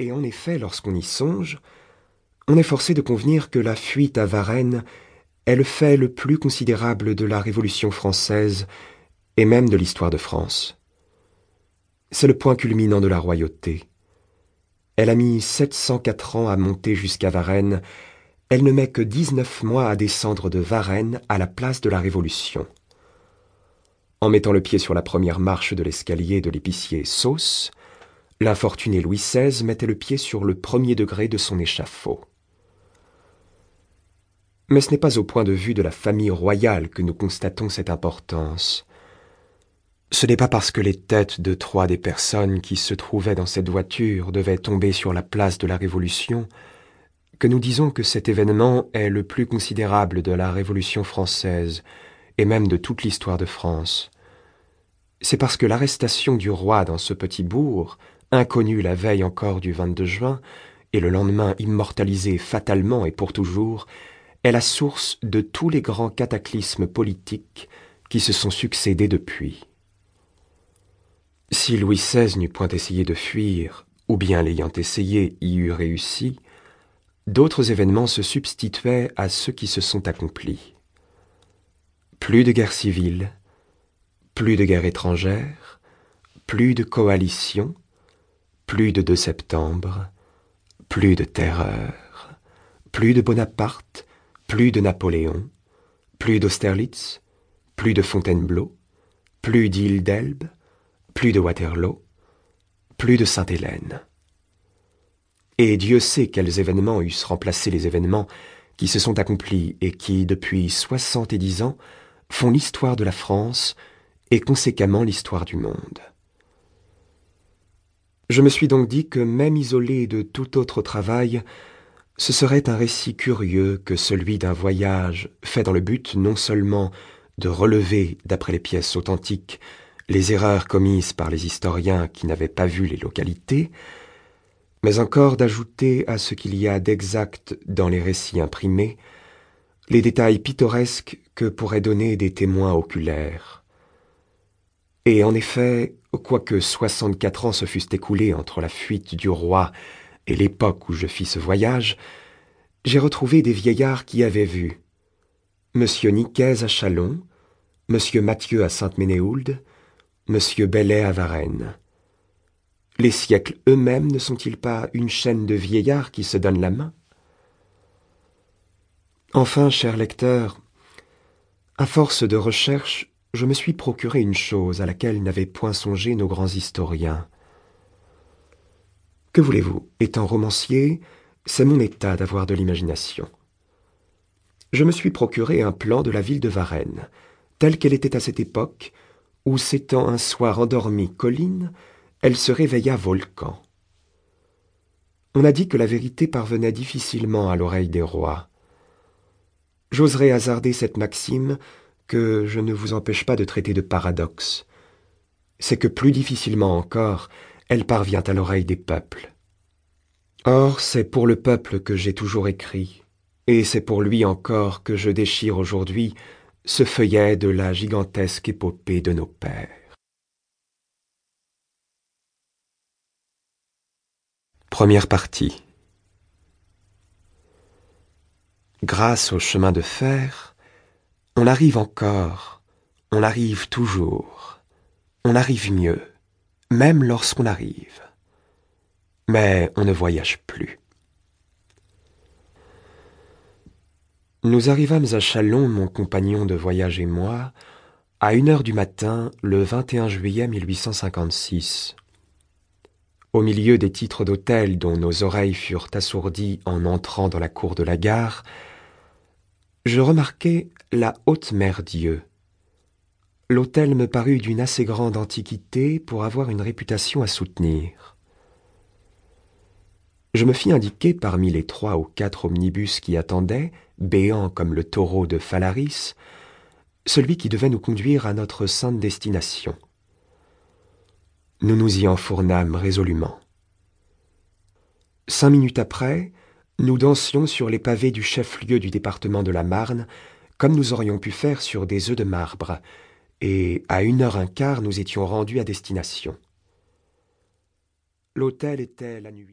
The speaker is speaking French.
Et en effet, lorsqu'on y songe, on est forcé de convenir que la fuite à Varennes est le fait le plus considérable de la Révolution française et même de l'histoire de France. C'est le point culminant de la royauté. Elle a mis 704 ans à monter jusqu'à Varennes, elle ne met que 19 mois à descendre de Varennes à la place de la Révolution. En mettant le pied sur la première marche de l'escalier de l'épicier Sauce, l'infortuné Louis XVI mettait le pied sur le premier degré de son échafaud. Mais ce n'est pas au point de vue de la famille royale que nous constatons cette importance. Ce n'est pas parce que les têtes de trois des personnes qui se trouvaient dans cette voiture devaient tomber sur la place de la Révolution que nous disons que cet événement est le plus considérable de la Révolution française et même de toute l'histoire de France. C'est parce que l'arrestation du roi dans ce petit bourg, inconnu la veille encore du 22 juin, et le lendemain immortalisé fatalement et pour toujours, est la source de tous les grands cataclysmes politiques qui se sont succédés depuis. Si Louis XVI n'eût point essayé de fuir, ou bien l'ayant essayé y eût réussi, d'autres événements se substituaient à ceux qui se sont accomplis. Plus de guerre civile, plus de guerre étrangère, plus de coalition, plus de 2 septembre, plus de terreur, plus de Bonaparte, plus de Napoléon, plus d'Austerlitz, plus de Fontainebleau, plus d'île d'Elbe, plus de Waterloo, plus de Sainte-Hélène. Et Dieu sait quels événements eussent remplacé les événements qui se sont accomplis et qui, depuis soixante et dix ans, font l'histoire de la France et conséquemment l'histoire du monde. Je me suis donc dit que même isolé de tout autre travail, ce serait un récit curieux que celui d'un voyage fait dans le but non seulement de relever, d'après les pièces authentiques, les erreurs commises par les historiens qui n'avaient pas vu les localités, mais encore d'ajouter à ce qu'il y a d'exact dans les récits imprimés les détails pittoresques que pourraient donner des témoins oculaires. Et en effet, quoique soixante-quatre ans se fussent écoulés entre la fuite du roi et l'époque où je fis ce voyage, j'ai retrouvé des vieillards qui avaient vu Monsieur Nicaise à Chalon, Monsieur Mathieu à Sainte-Ménéhould, Monsieur Bellet à Varennes. Les siècles eux-mêmes ne sont-ils pas une chaîne de vieillards qui se donnent la main? Enfin, cher lecteur, à force de recherche, je me suis procuré une chose à laquelle n'avaient point songé nos grands historiens. Que voulez-vous? Étant romancier, c'est mon état d'avoir de l'imagination. Je me suis procuré un plan de la ville de Varennes, telle qu'elle était à cette époque, où s'étant un soir endormie colline, elle se réveilla volcan. On a dit que la vérité parvenait difficilement à l'oreille des rois. J'oserais hasarder cette maxime que je ne vous empêche pas de traiter de paradoxe. C'est que plus difficilement encore, elle parvient à l'oreille des peuples. Or, c'est pour le peuple que j'ai toujours écrit, et c'est pour lui encore que je déchire aujourd'hui ce feuillet de la gigantesque épopée de nos pères. Première partie Grâce au chemin de fer, on arrive encore, on arrive toujours, on arrive mieux même lorsqu'on arrive. Mais on ne voyage plus. Nous arrivâmes à Chalon, mon compagnon de voyage et moi, à une heure du matin, le 21 juillet 1856. Au milieu des titres d'hôtel dont nos oreilles furent assourdies en entrant dans la cour de la gare, je remarquai la haute mer Dieu, l'hôtel me parut d'une assez grande antiquité pour avoir une réputation à soutenir. Je me fis indiquer parmi les trois ou quatre omnibus qui attendaient, béants comme le taureau de Phalaris, celui qui devait nous conduire à notre sainte destination. Nous nous y enfournâmes résolument. Cinq minutes après, nous dansions sur les pavés du chef-lieu du département de la Marne, comme nous aurions pu faire sur des œufs de marbre, et à une heure un quart nous étions rendus à destination. L'hôtel était la nuit.